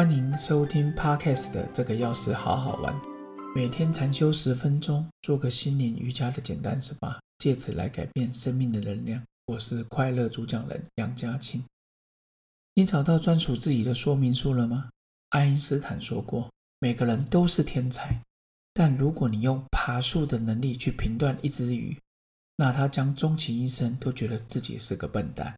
欢迎收听 Podcast 的这个钥匙好好玩，每天禅修十分钟，做个心灵瑜伽的简单 SPA，借此来改变生命的能量。我是快乐主讲人杨家清。你找到专属自己的说明书了吗？爱因斯坦说过，每个人都是天才，但如果你用爬树的能力去评断一只鱼，那他将终其一生都觉得自己是个笨蛋。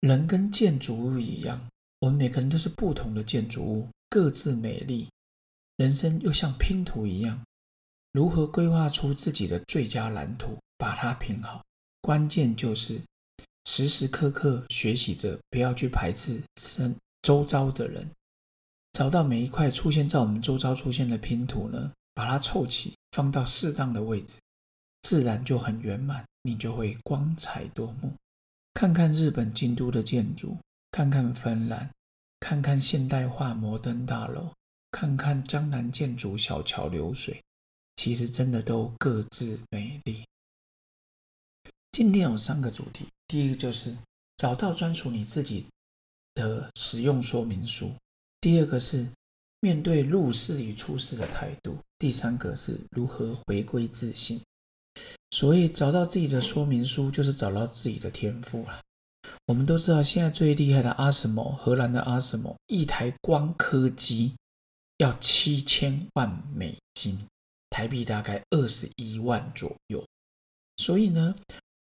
人跟建筑物一样，我们每个人都是不同的建筑物，各自美丽。人生又像拼图一样，如何规划出自己的最佳蓝图，把它拼好？关键就是时时刻刻学习着，不要去排斥身周遭的人，找到每一块出现在我们周遭出现的拼图呢，把它凑齐，放到适当的位置，自然就很圆满，你就会光彩夺目。看看日本京都的建筑，看看芬兰，看看现代化摩登大楼，看看江南建筑小桥流水，其实真的都各自美丽。今天有三个主题，第一个就是找到专属你自己的使用说明书；第二个是面对入世与出世的态度；第三个是如何回归自信。所以找到自己的说明书，就是找到自己的天赋了。我们都知道，现在最厉害的阿什莫，荷兰的阿什莫，一台光刻机要七千万美金，台币大概二十一万左右。所以呢，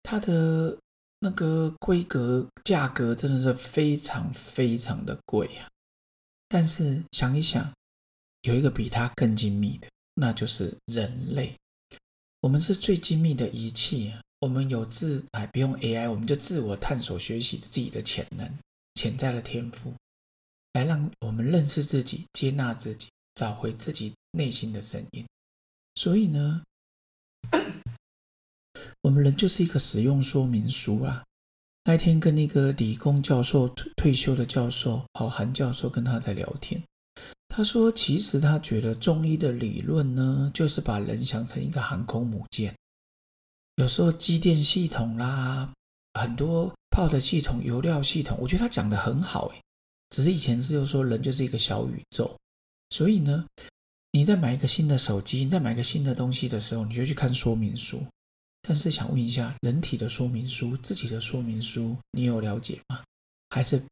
它的那个规格价格真的是非常非常的贵啊。但是想一想，有一个比它更精密的，那就是人类。我们是最精密的仪器啊，我们有自哎不用 AI，我们就自我探索学习自己的潜能、潜在的天赋，来让我们认识自己、接纳自己、找回自己内心的声音。所以呢，我们人就是一个使用说明书啊。那天跟那个理工教授退休的教授，好韩教授跟他在聊天。他说：“其实他觉得中医的理论呢，就是把人想成一个航空母舰。有时候机电系统啦，很多泡的系统、油料系统，我觉得他讲的很好。诶，只是以前是就说人就是一个小宇宙。所以呢，你在买一个新的手机，你在买一个新的东西的时候，你就去看说明书。但是想问一下，人体的说明书、自己的说明书，你有了解吗？还是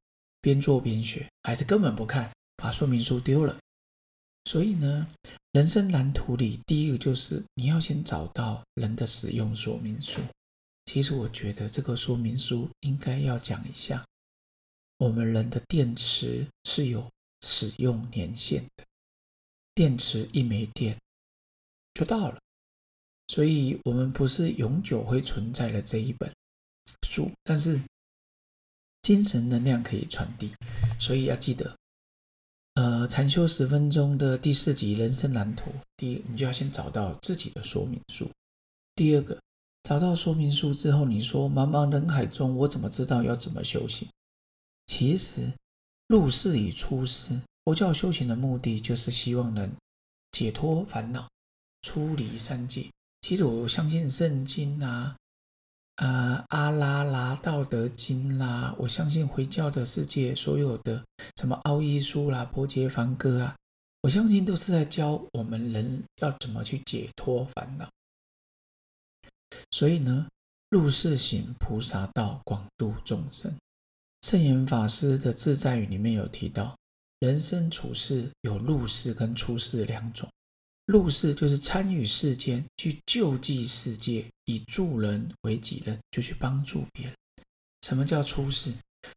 边做边学？还是根本不看？”把说明书丢了，所以呢，人生蓝图里第一个就是你要先找到人的使用说明书。其实我觉得这个说明书应该要讲一下，我们人的电池是有使用年限的，电池一没电就到了，所以我们不是永久会存在的这一本书，但是精神能量可以传递，所以要记得。呃，禅修十分钟的第四集人生蓝图，第一，你就要先找到自己的说明书。第二个，找到说明书之后，你说茫茫人海中，我怎么知道要怎么修行？其实入世与出世，佛教修行的目的就是希望能解脱烦恼，出离三界。其实我相信圣经啊。呃，阿拉啦，《道德经啦，我相信回教的世界所有的什么奥义书啦、波杰梵歌啊，我相信都是在教我们人要怎么去解脱烦恼。所以呢，入世行菩萨道，广度众生。圣严法师的自在语里面有提到，人生处世有入世跟出世两种。入世就是参与世间，去救济世界，以助人为己任，就去帮助别人。什么叫出世？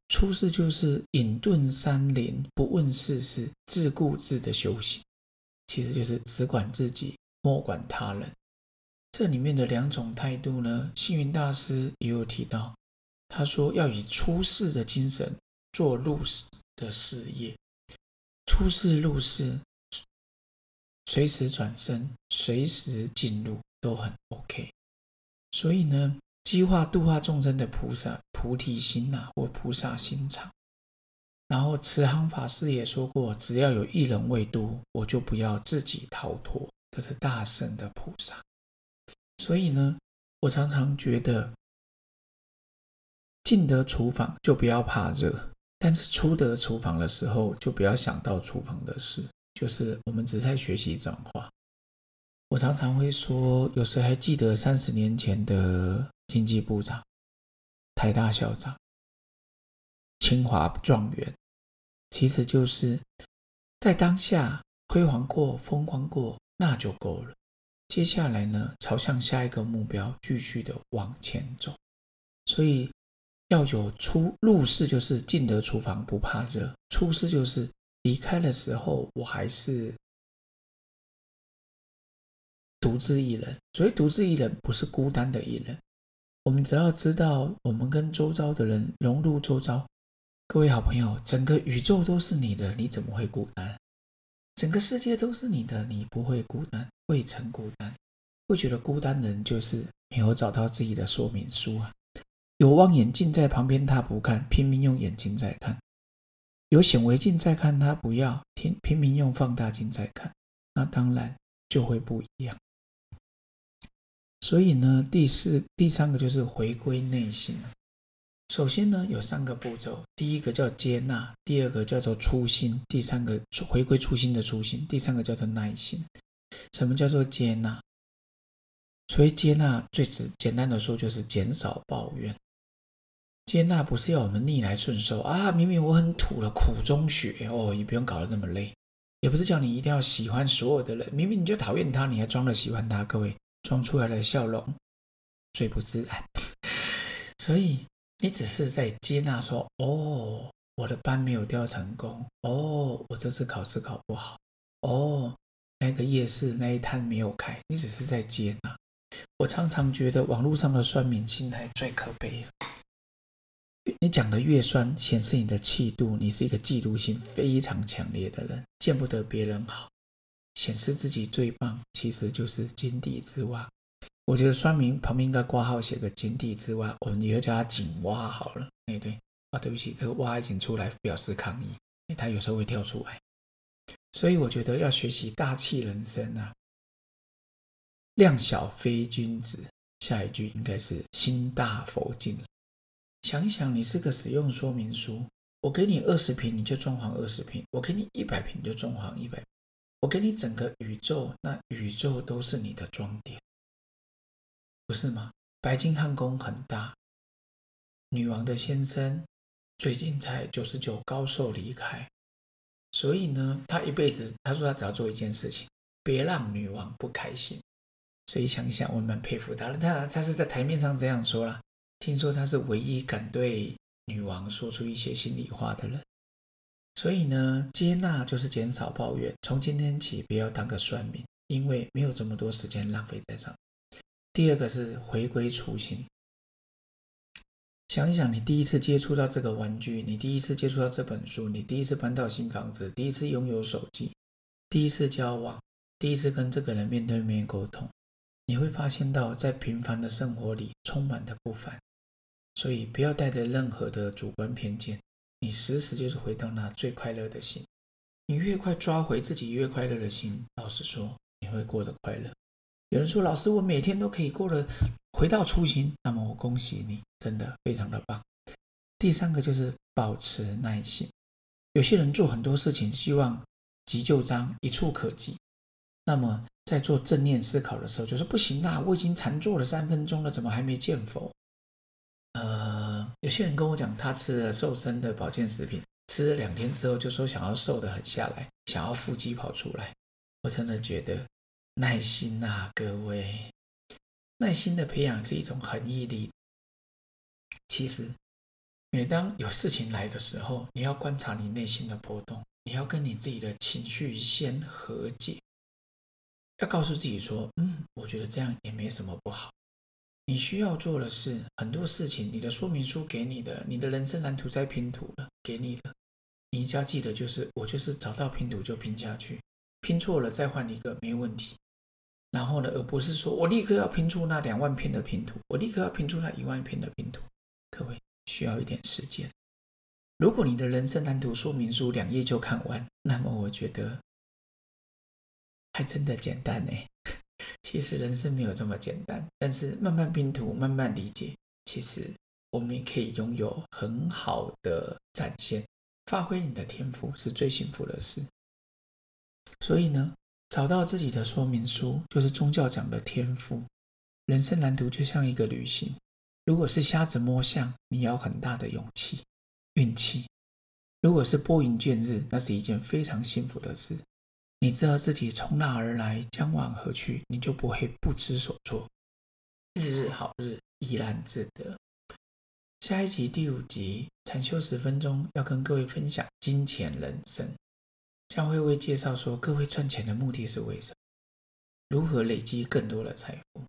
出世就是隐遁山林，不问世事，自顾自的修行，其实就是只管自己，莫管他人。这里面的两种态度呢，星云大师也有提到，他说要以出世的精神做入世的事业，出世入世。随时转身，随时进入都很 OK。所以呢，激化度化众生的菩萨菩提心呐，或菩萨心肠。然后慈航法师也说过，只要有一人未度，我就不要自己逃脱。这是大圣的菩萨。所以呢，我常常觉得，进得厨房就不要怕热，但是出得厨房的时候，就不要想到厨房的事，就是我们只在学习转化。我常常会说，有时还记得三十年前的经济部长、台大校长、清华状元，其实就是在当下辉煌过、风光过，那就够了。接下来呢，朝向下一个目标，继续的往前走。所以要有出入世，就是进得厨房不怕热；出世就是离开的时候，我还是独自一人。所以独自一人不是孤单的一人。我们只要知道，我们跟周遭的人融入周遭。各位好朋友，整个宇宙都是你的，你怎么会孤单？整个世界都是你的，你不会孤单，未曾孤单。会觉得孤单的人，就是没有找到自己的说明书啊。有望远镜在旁边，他不看，拼命用眼睛在看；有显微镜在看，他不要，拼拼命用放大镜在看。那当然就会不一样。所以呢，第四、第三个就是回归内心。首先呢，有三个步骤。第一个叫接纳，第二个叫做初心，第三个回归初心的初心，第三个叫做耐心。什么叫做接纳？所以接纳最直简单的说，就是减少抱怨。接纳不是要我们逆来顺受啊！明明我很土了，苦中学哦，也不用搞得这么累。也不是叫你一定要喜欢所有的人，明明你就讨厌他，你还装的喜欢他。各位装出来的笑容最不自然。所以。你只是在接纳说：“哦，我的班没有调成功。哦，我这次考试考不好。哦，那个夜市那一摊没有开。”你只是在接纳。我常常觉得网络上的酸民心态最可悲了。你讲的越酸，显示你的气度，你是一个嫉妒心非常强烈的人，见不得别人好，显示自己最棒，其实就是井底之蛙。我觉得酸民旁边应该挂号写个井底之蛙，我们以后叫他井蛙好了。哎，对，啊，对不起，这个蛙已经出来表示抗议，他有时候会跳出来。所以我觉得要学习大气人生啊，量小非君子。下一句应该是心大佛境。想一想，你是个使用说明书，我给你二十瓶，你就装潢二十瓶；我给你一百瓶，你就装潢一百。我给你整个宇宙，那宇宙都是你的装点。不是吗？白金汉宫很大，女王的先生最近才九十九高寿离开，所以呢，他一辈子他说他只要做一件事情，别让女王不开心。所以想一想，我蛮佩服他的。他他是在台面上这样说了，听说他是唯一敢对女王说出一些心里话的人。所以呢，接纳就是减少抱怨，从今天起不要当个算命，因为没有这么多时间浪费在上。第二个是回归初心。想一想，你第一次接触到这个玩具，你第一次接触到这本书，你第一次搬到新房子，第一次拥有手机，第一次交往，第一次跟这个人面对面沟通，你会发现到在平凡的生活里充满的不凡。所以不要带着任何的主观偏见，你时时就是回到那最快乐的心。你越快抓回自己越快乐的心，老实说，你会过得快乐。有人说：“老师，我每天都可以过得回到初心。”那么我恭喜你，真的非常的棒。第三个就是保持耐心。有些人做很多事情，希望急就章，一触可及。那么在做正念思考的时候，就说：“不行啦，我已经禅坐了三分钟了，怎么还没见佛？”呃，有些人跟我讲，他吃了瘦身的保健食品，吃了两天之后，就说想要瘦的很下来，想要腹肌跑出来。我真的觉得。耐心呐，各位，耐心的培养是一种很毅力。其实，每当有事情来的时候，你要观察你内心的波动，你要跟你自己的情绪先和解，要告诉自己说：“嗯，我觉得这样也没什么不好。”你需要做的是很多事情，你的说明书给你的，你的人生蓝图在拼图了，给你了。你只要记得，就是我就是找到拼图就拼下去，拼错了再换一个没问题。然后呢，而不是说我立刻要拼出那两万片的拼图，我立刻要拼出那一万片的拼图。各位需要一点时间。如果你的人生蓝图说明书两页就看完，那么我觉得还真的简单呢。其实人生没有这么简单，但是慢慢拼图，慢慢理解，其实我们也可以拥有很好的展现。发挥你的天赋是最幸福的事。所以呢，找到自己的说明书就是宗教讲的天赋。人生蓝图就像一个旅行，如果是瞎子摸象，你要很大的勇气、运气；如果是拨云见日，那是一件非常幸福的事。你知道自己从哪而来，将往何去，你就不会不知所措。日日好日，怡然自得。下一集第五集禅修十分钟，要跟各位分享金钱人生，将会为介绍说各位赚钱的目的是为什么，如何累积更多的财富。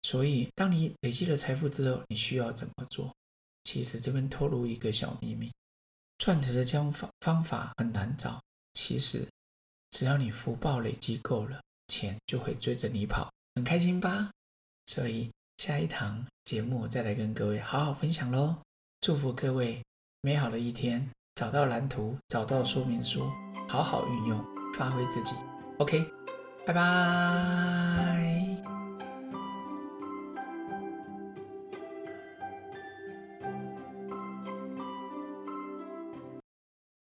所以，当你累积了财富之后，你需要怎么做？其实这边透露一个小秘密：赚钱的将方方法很难找。其实，只要你福报累积够了，钱就会追着你跑，很开心吧？所以下一堂节目再来跟各位好好分享喽！祝福各位美好的一天，找到蓝图，找到说明书，好好运用，发挥自己。OK，拜拜。